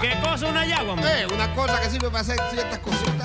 ¿Qué cosa una yagua? Eh, una cosa que sirve para hacer ciertas cosas.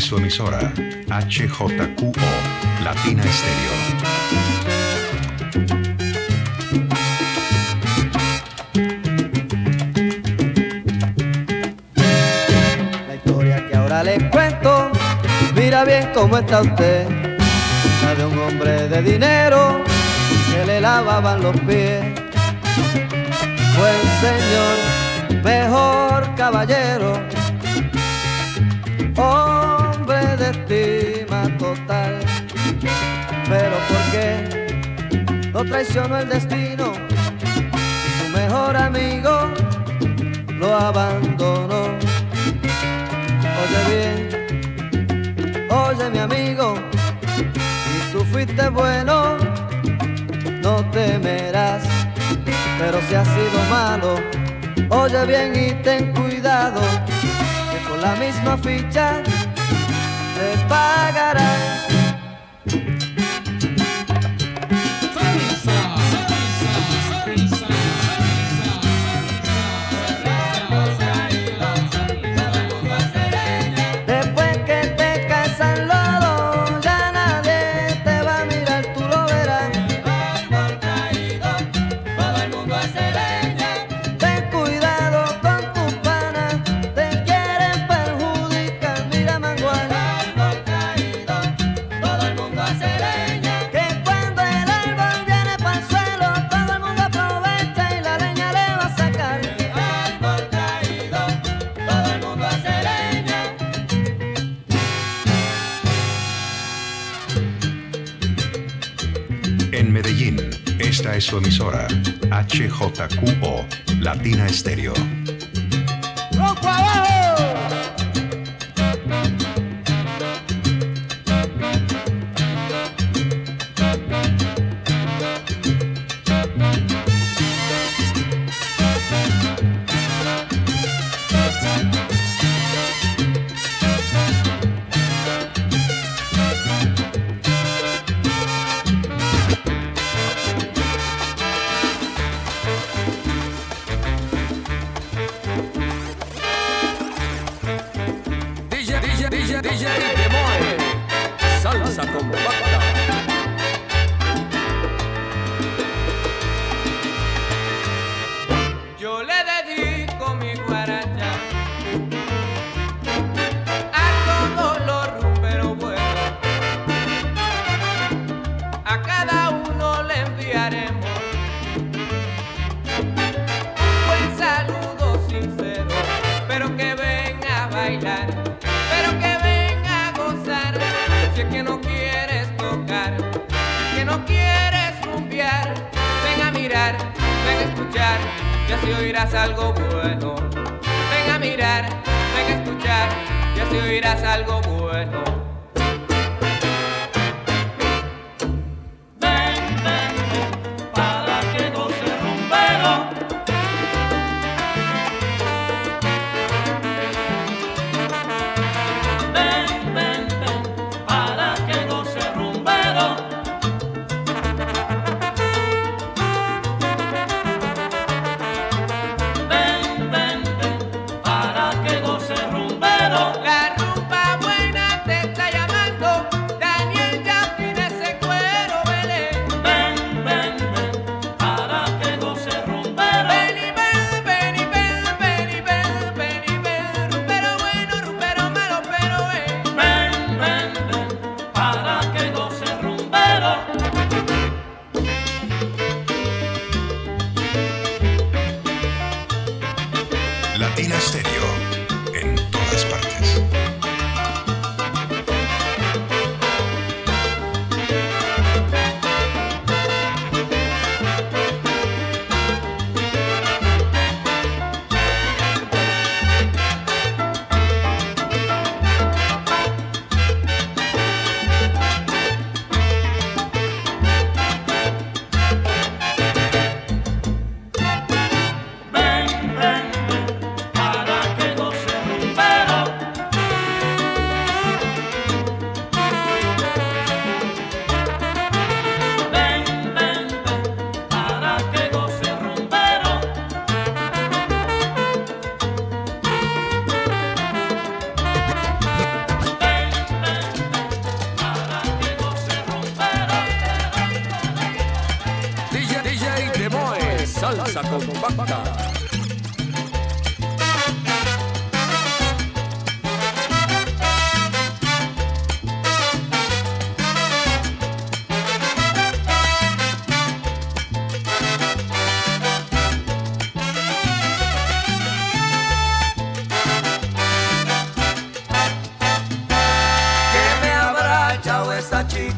Su emisora, HJQO, Latina Estéreo. La historia que ahora les cuento, mira bien cómo está usted. La de un hombre de dinero que le lavaban los pies. Buen señor, mejor caballero, de Pero ¿por qué lo traicionó el destino? Su mejor amigo lo abandonó. Oye bien, oye mi amigo, si tú fuiste bueno, no temerás, pero si has sido malo, oye bien y ten cuidado, que con la misma ficha te pagarás. Su emisora, HJQO, Latina Estéreo.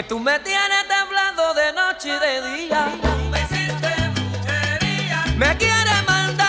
Que tú me tienes temblando de noche y de día. Me hiciste brujería. Me quieres mandar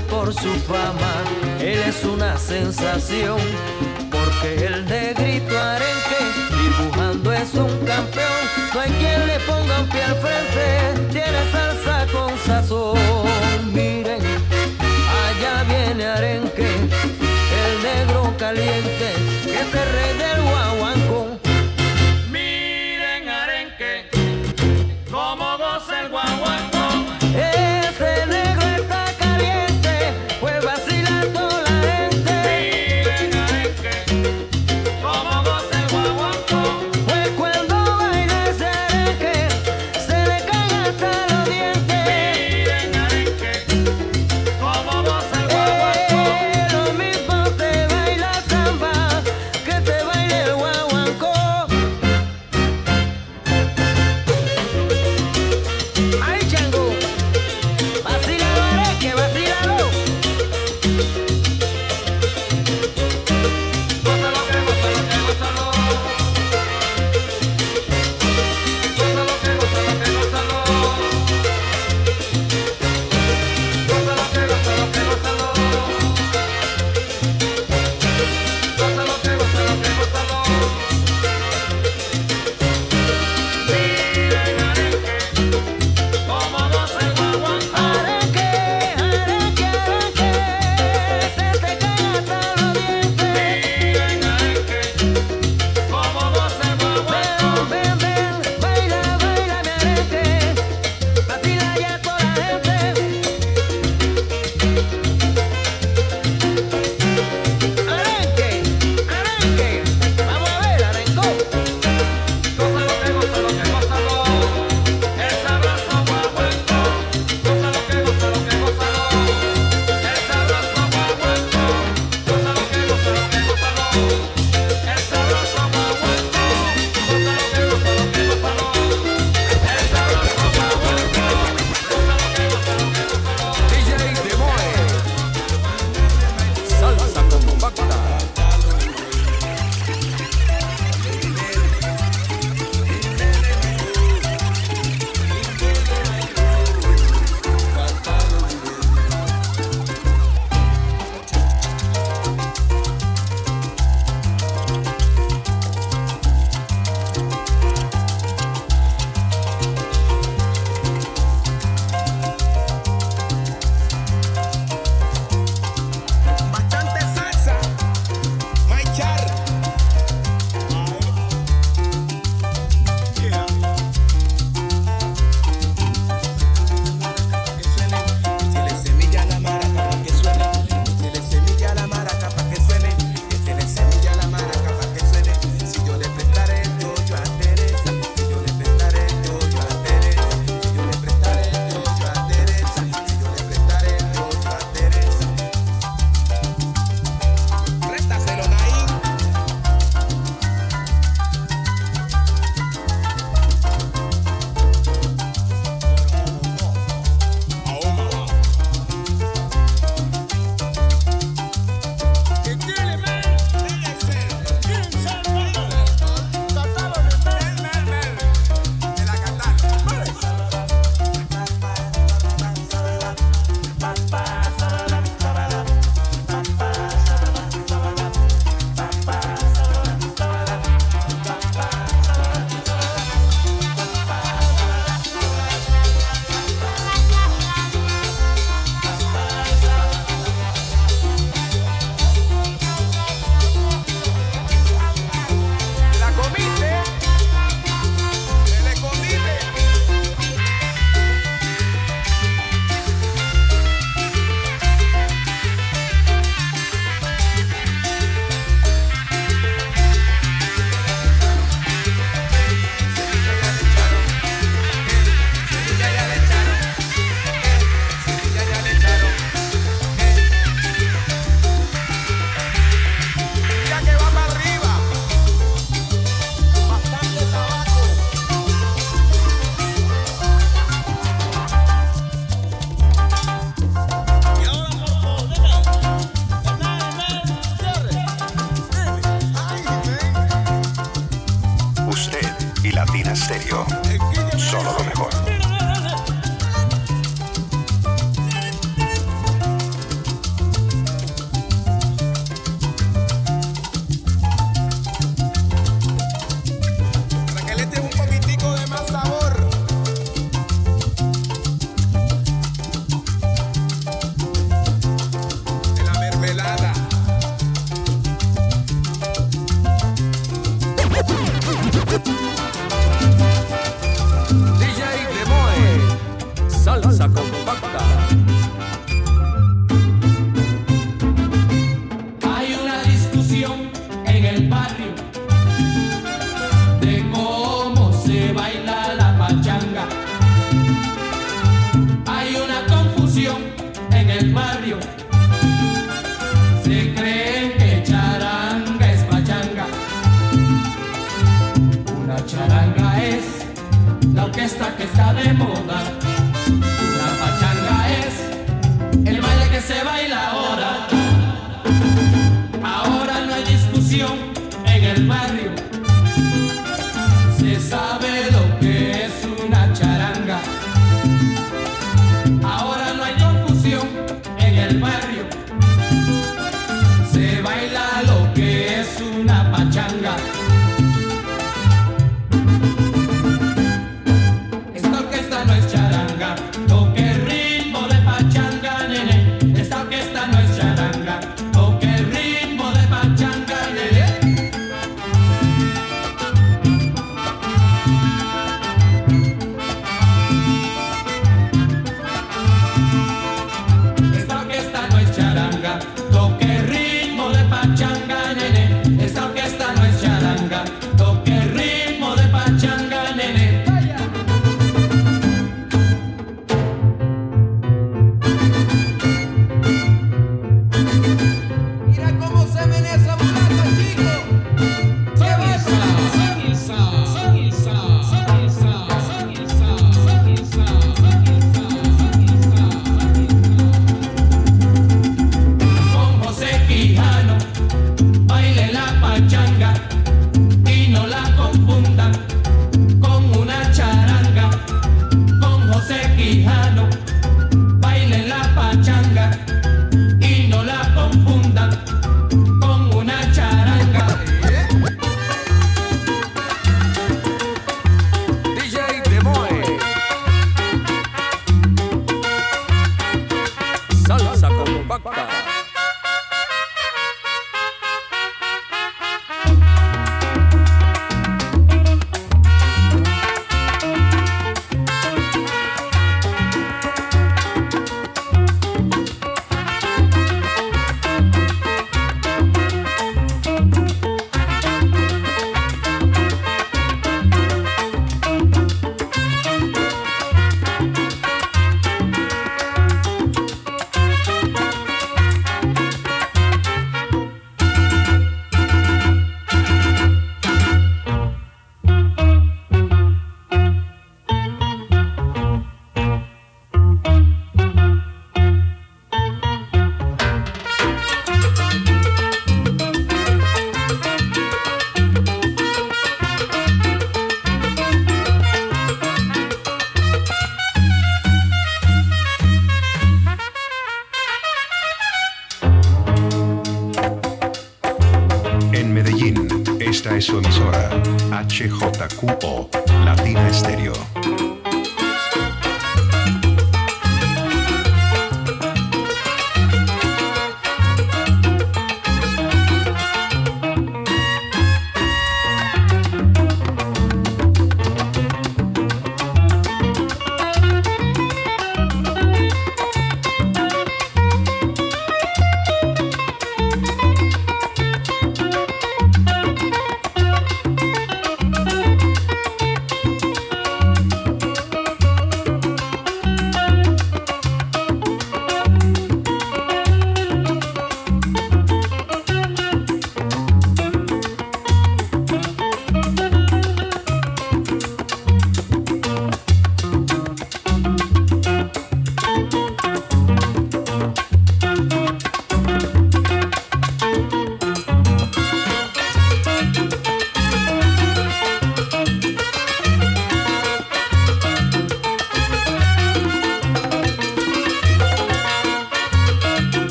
por su fama, él es una sensación. Porque el negrito arenque, dibujando es un campeón. No hay quien le ponga un pie al frente, tiene salsa con sazón. Miren, allá viene arenque, el negro caliente, que es el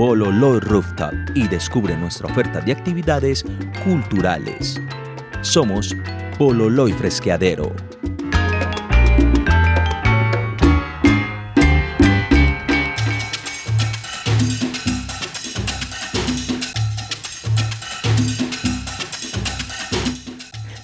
Bololoy Rooftop, y descubre nuestra oferta de actividades culturales. Somos Bololoy Fresqueadero.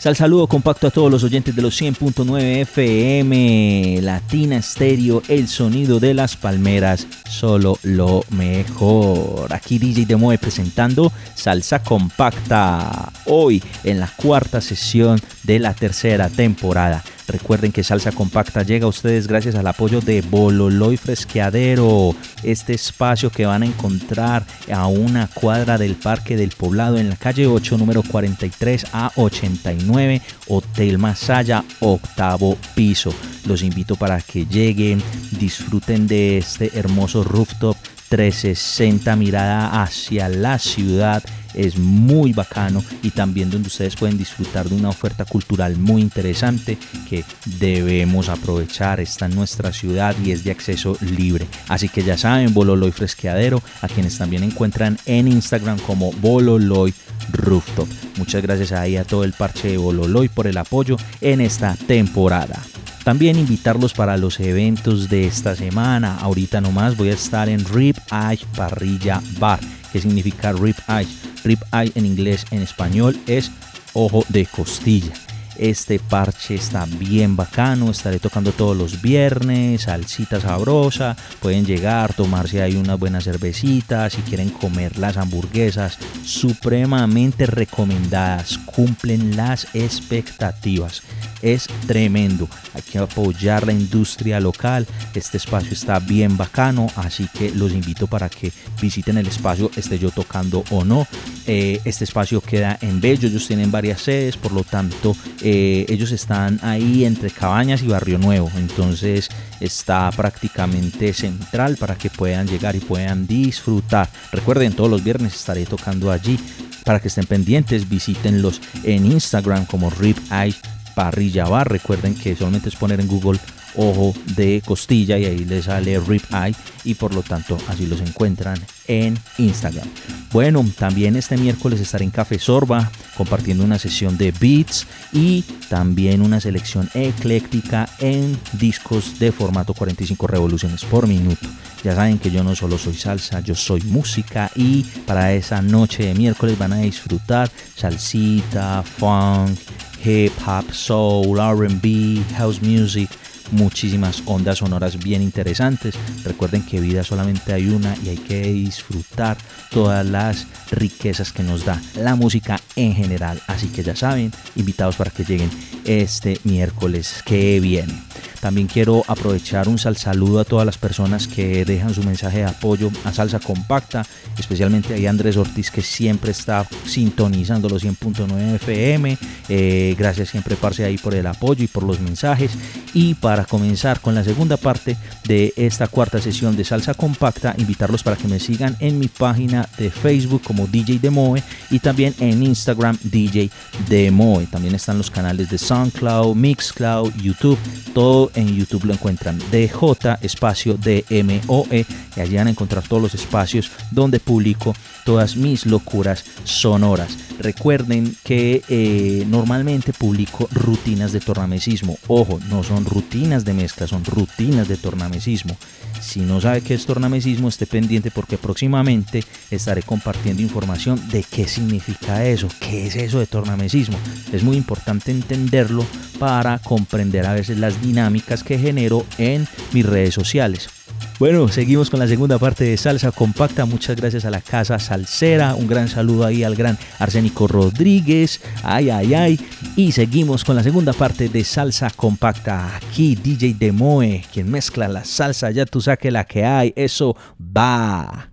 Sal saludo compacto a todos los oyentes de los 100.9 FM, Latina Stereo, el sonido de las palmeras, solo lo mejor. Aquí DJ Demoe presentando Salsa Compacta, hoy en la cuarta sesión de la tercera temporada. Recuerden que Salsa Compacta llega a ustedes gracias al apoyo de Bololoy Fresqueadero, este espacio que van a encontrar a una cuadra del Parque del Poblado en la calle 8, número 43 a 89, Hotel Masaya, octavo piso. Los invito para que lleguen, disfruten de este hermoso rooftop 360 mirada hacia la ciudad es muy bacano y también donde ustedes pueden disfrutar de una oferta cultural muy interesante que debemos aprovechar. Está en nuestra ciudad y es de acceso libre. Así que ya saben, Bololoy Fresqueadero, a quienes también encuentran en Instagram como Bololoy Rooftop. Muchas gracias ahí a todo el parche de Bololoy por el apoyo en esta temporada. También invitarlos para los eventos de esta semana. Ahorita nomás voy a estar en Rip Eye Parrilla Bar. ¿Qué significa Rip Eye? Rip Eye en inglés, en español es ojo de costilla. Este parche está bien bacano, estaré tocando todos los viernes, salsita sabrosa, pueden llegar, tomarse ahí una buena cervecita, si quieren comer las hamburguesas, supremamente recomendadas, cumplen las expectativas. Es tremendo, hay que apoyar la industria local, este espacio está bien bacano, así que los invito para que visiten el espacio, esté yo tocando o no. Eh, este espacio queda en Bello, ellos tienen varias sedes, por lo tanto eh, ellos están ahí entre Cabañas y Barrio Nuevo, entonces está prácticamente central para que puedan llegar y puedan disfrutar. Recuerden, todos los viernes estaré tocando allí. Para que estén pendientes, visítenlos en Instagram como Rip Eye Parrilla Bar. Recuerden que solamente es poner en Google ojo de costilla y ahí les sale Rip Eye y por lo tanto así los encuentran en Instagram. Bueno, también este miércoles estaré en Café Sorba compartiendo una sesión de beats y también una selección ecléctica en discos de formato 45 revoluciones por minuto. Ya saben que yo no solo soy salsa, yo soy música y para esa noche de miércoles van a disfrutar salsita, funk, hip hop, soul, RB, house music muchísimas ondas sonoras bien interesantes. Recuerden que vida solamente hay una y hay que disfrutar todas las riquezas que nos da la música en general. Así que ya saben, invitados para que lleguen este miércoles que viene. También quiero aprovechar un sal saludo a todas las personas que dejan su mensaje de apoyo a Salsa Compacta, especialmente a Andrés Ortiz que siempre está sintonizando los 100.9 FM. Eh, gracias siempre, Parce, ahí por el apoyo y por los mensajes. Y para comenzar con la segunda parte de esta cuarta sesión de Salsa Compacta, invitarlos para que me sigan en mi página de Facebook como DJ Demoe y también en Instagram DJ Demoe. También están los canales de SoundCloud, Mixcloud, YouTube, todo en YouTube lo encuentran DJ espacio DMOE y allí van a encontrar todos los espacios donde publico todas mis locuras sonoras. Recuerden que eh, normalmente publico rutinas de tornamesismo. Ojo, no son rutinas de mezcla, son rutinas de tornamesismo. Si no sabe qué es tornamesismo, esté pendiente porque próximamente estaré compartiendo información de qué significa eso, qué es eso de tornamesismo. Es muy importante entenderlo para comprender a veces las dinámicas que genero en mis redes sociales. Bueno, seguimos con la segunda parte de Salsa Compacta. Muchas gracias a la Casa Salsera. Un gran saludo ahí al gran Arsénico Rodríguez. Ay, ay, ay. Y seguimos con la segunda parte de Salsa Compacta. Aquí DJ Demoe, quien mezcla la salsa. Ya tú saque la que hay. Eso va.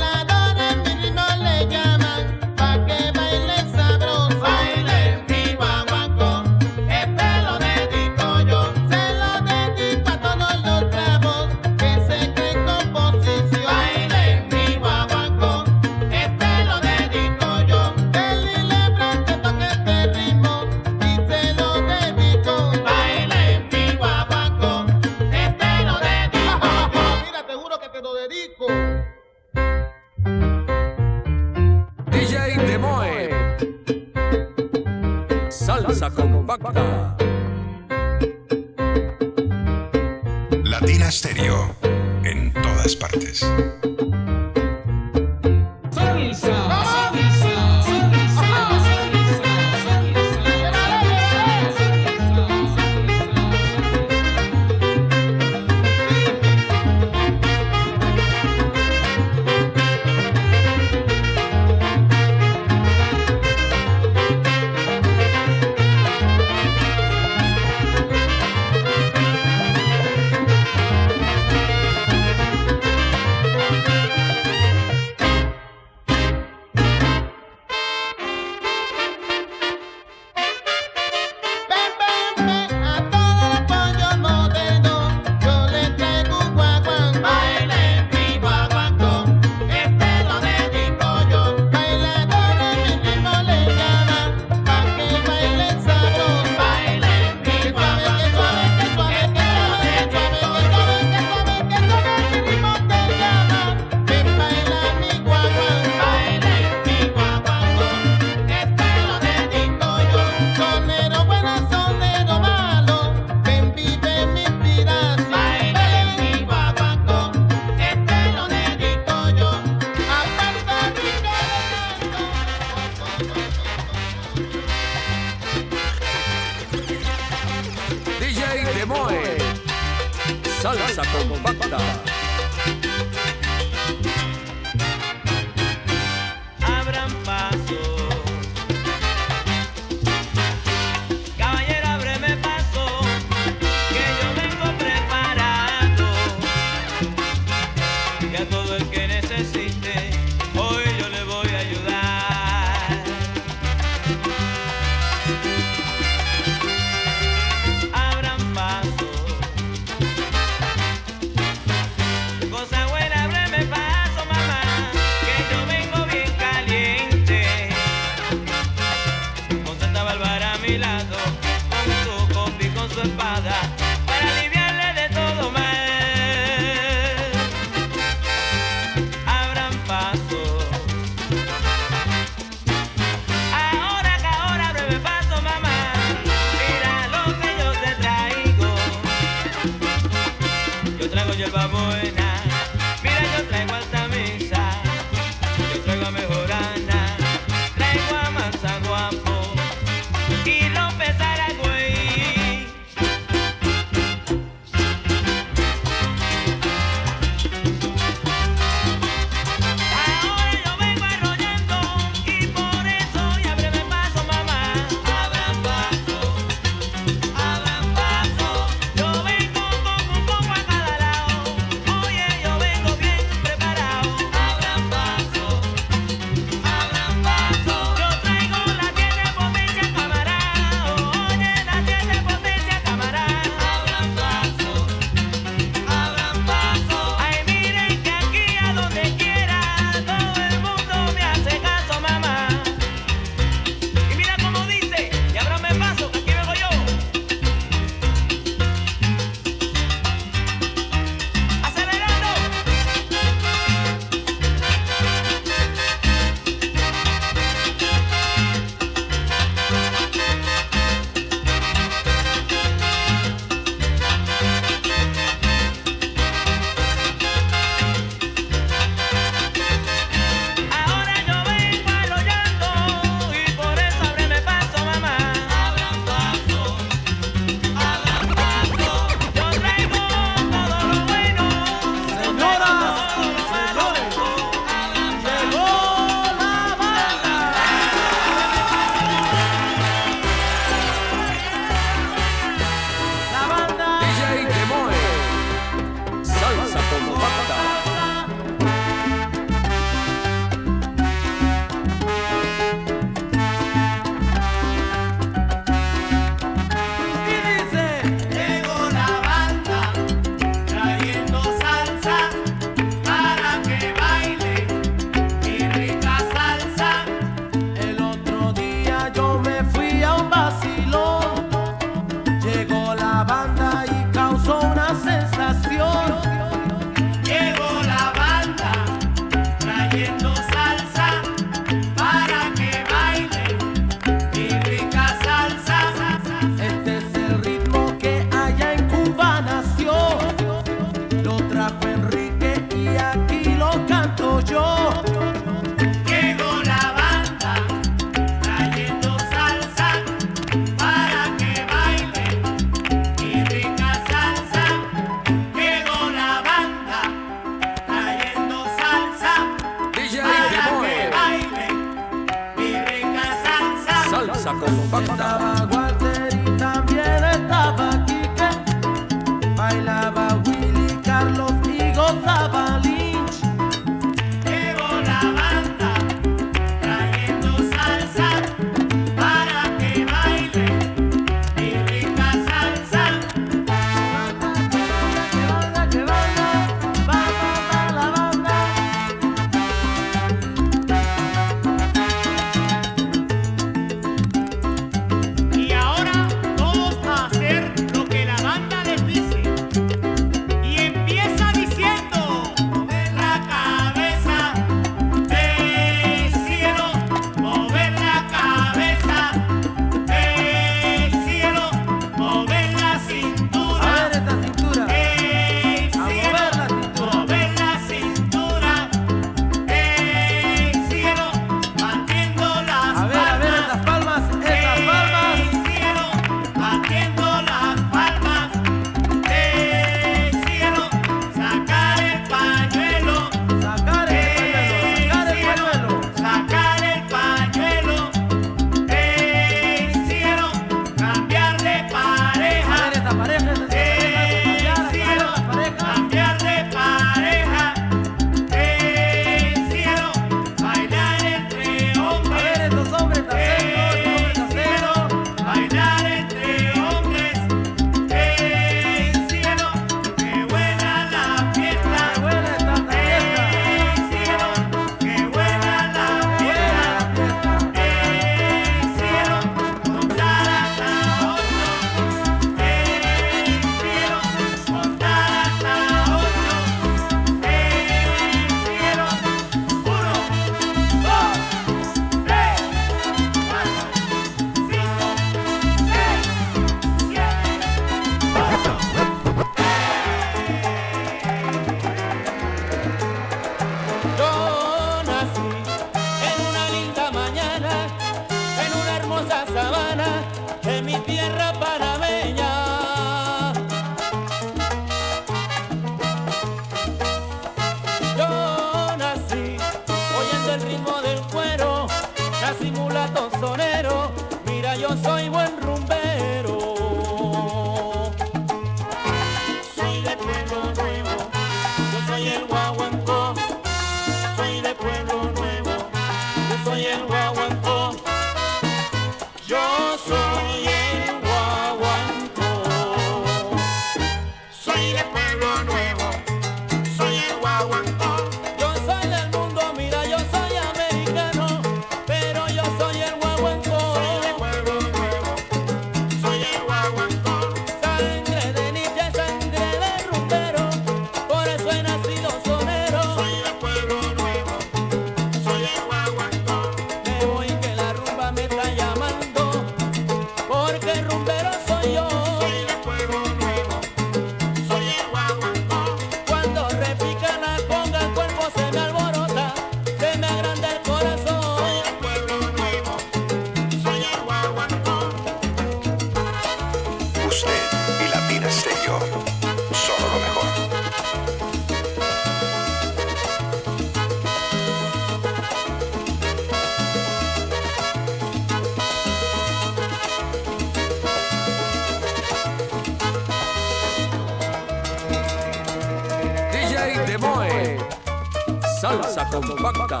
compacta.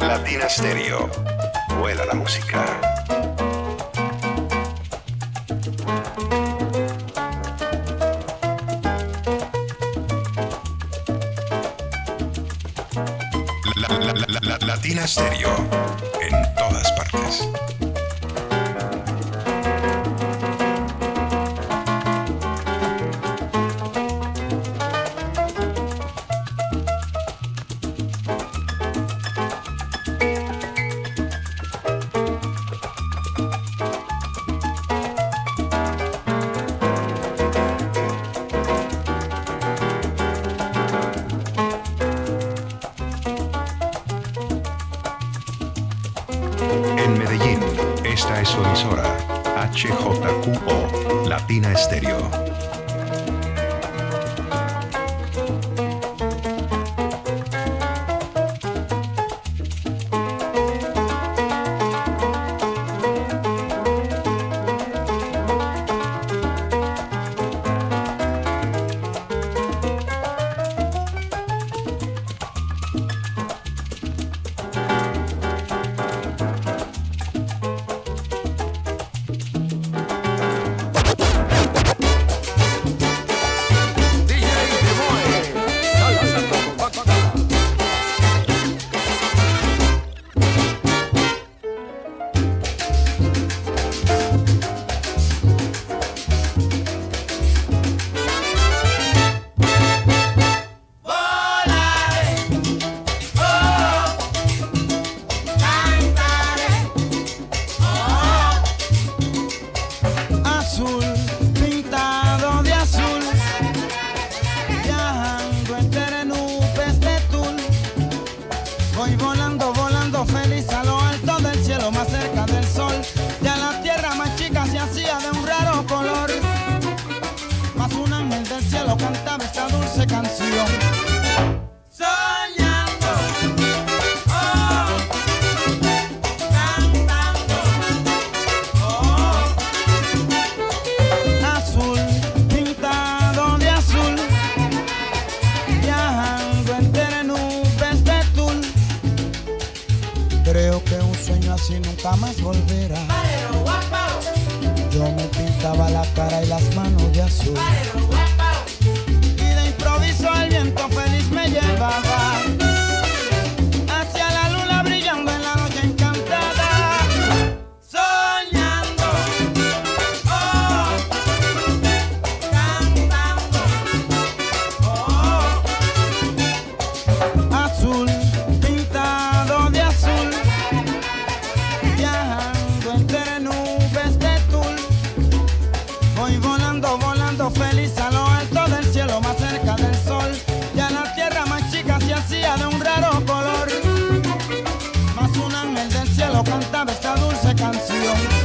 Latina Stereo. Vuela la música. La, la, la, Latina Stereo. 感情。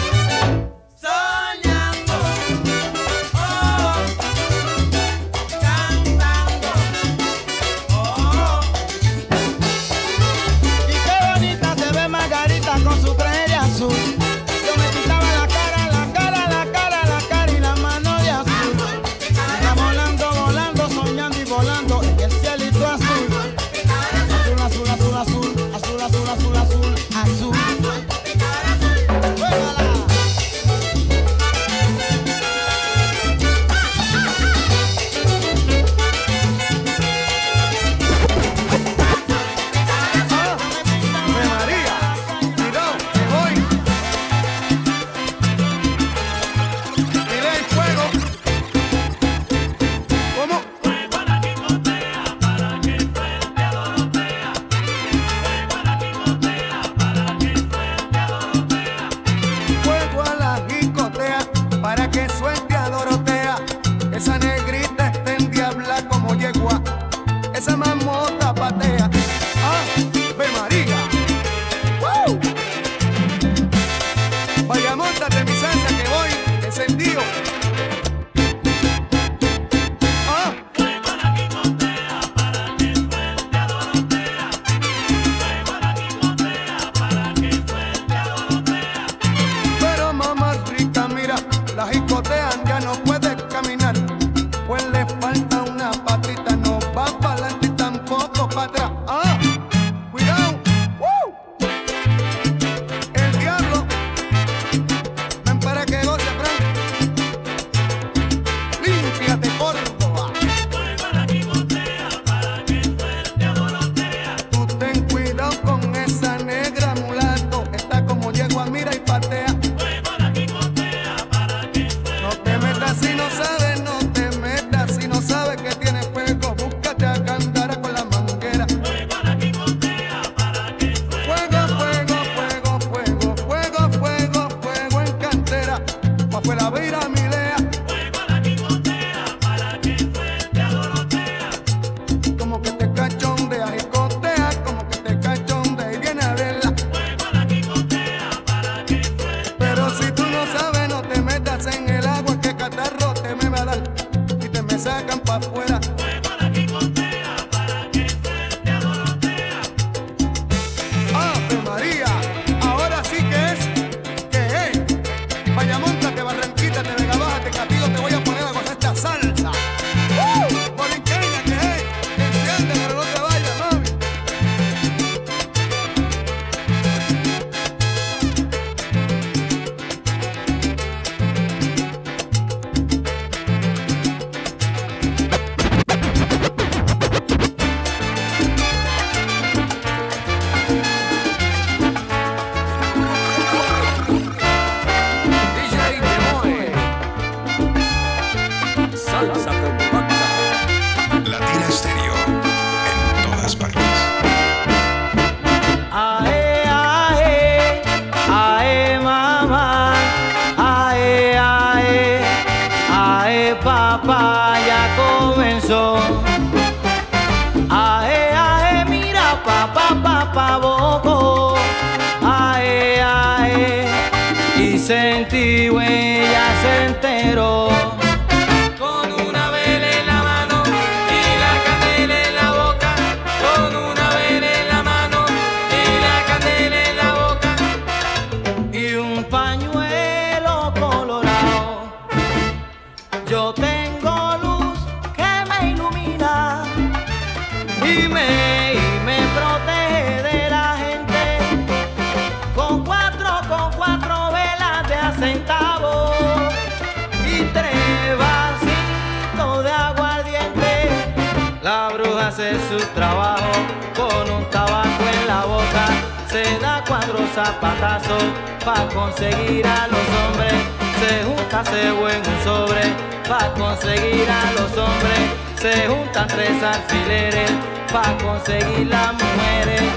zapatazo pa' conseguir a los hombres. Se junta, se en un sobre pa' conseguir a los hombres. Se juntan tres alfileres pa' conseguir las mujeres.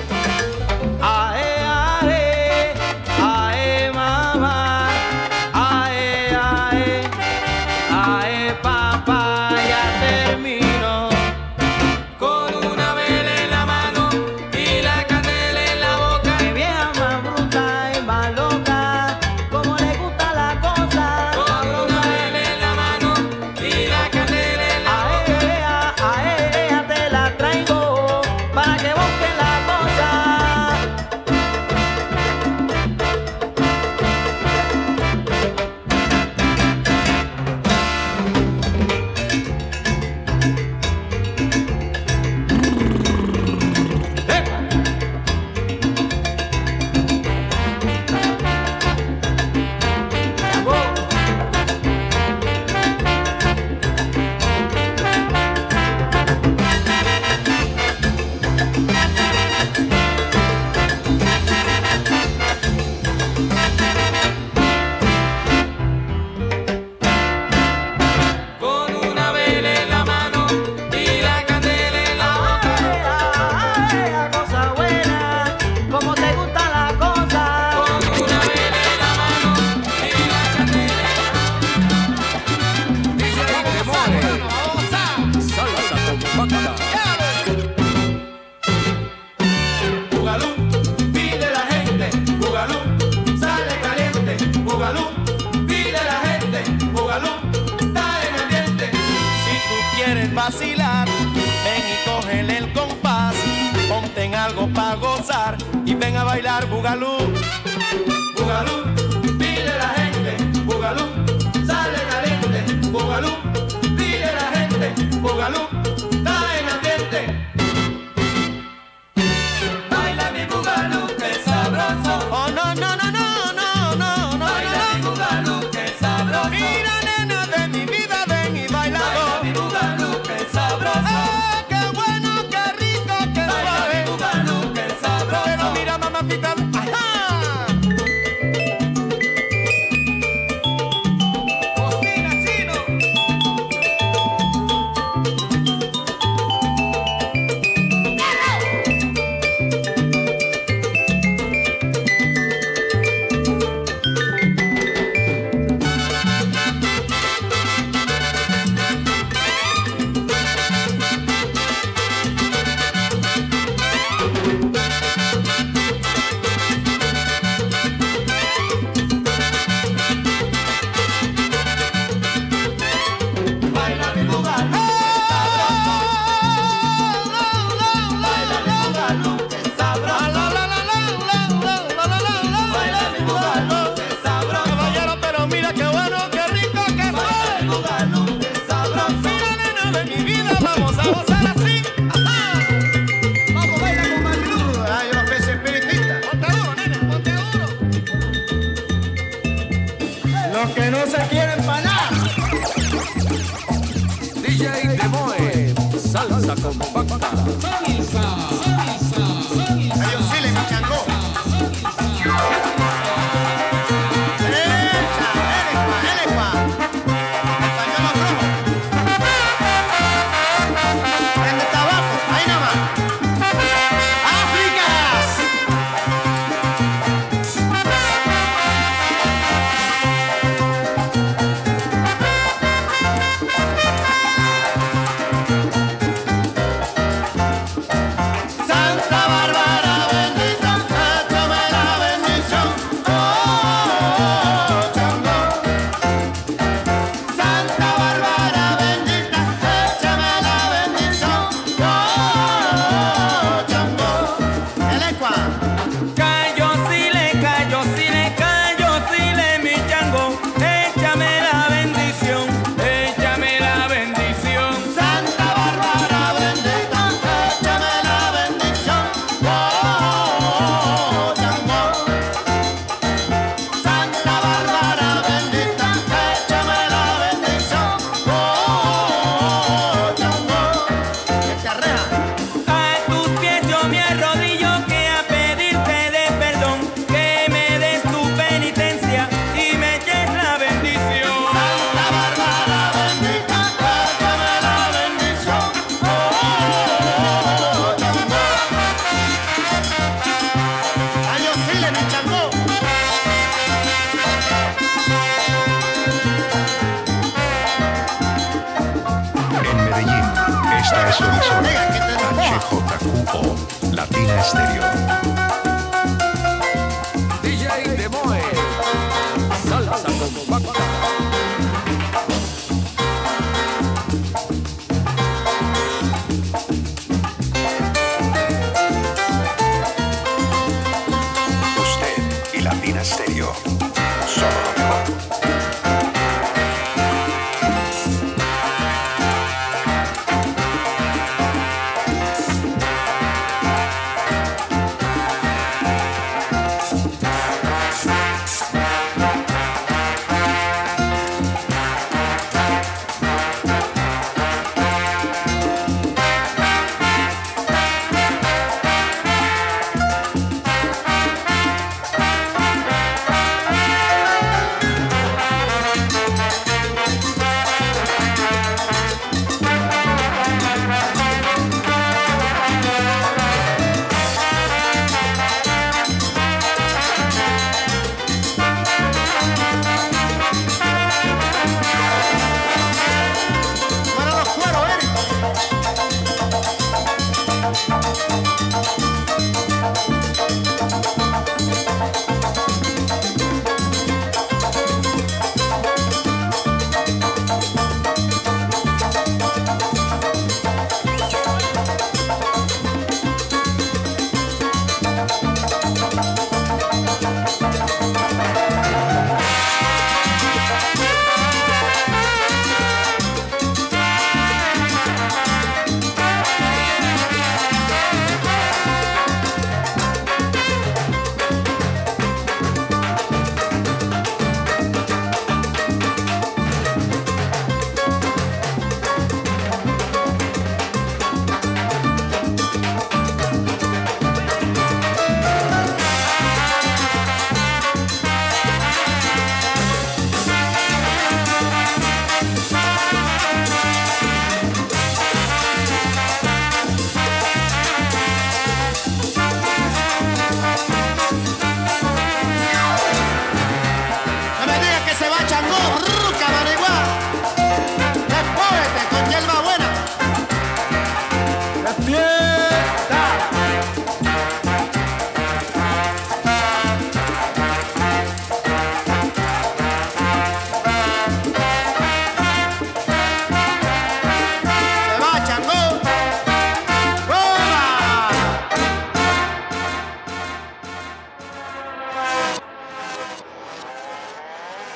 Back, back, back.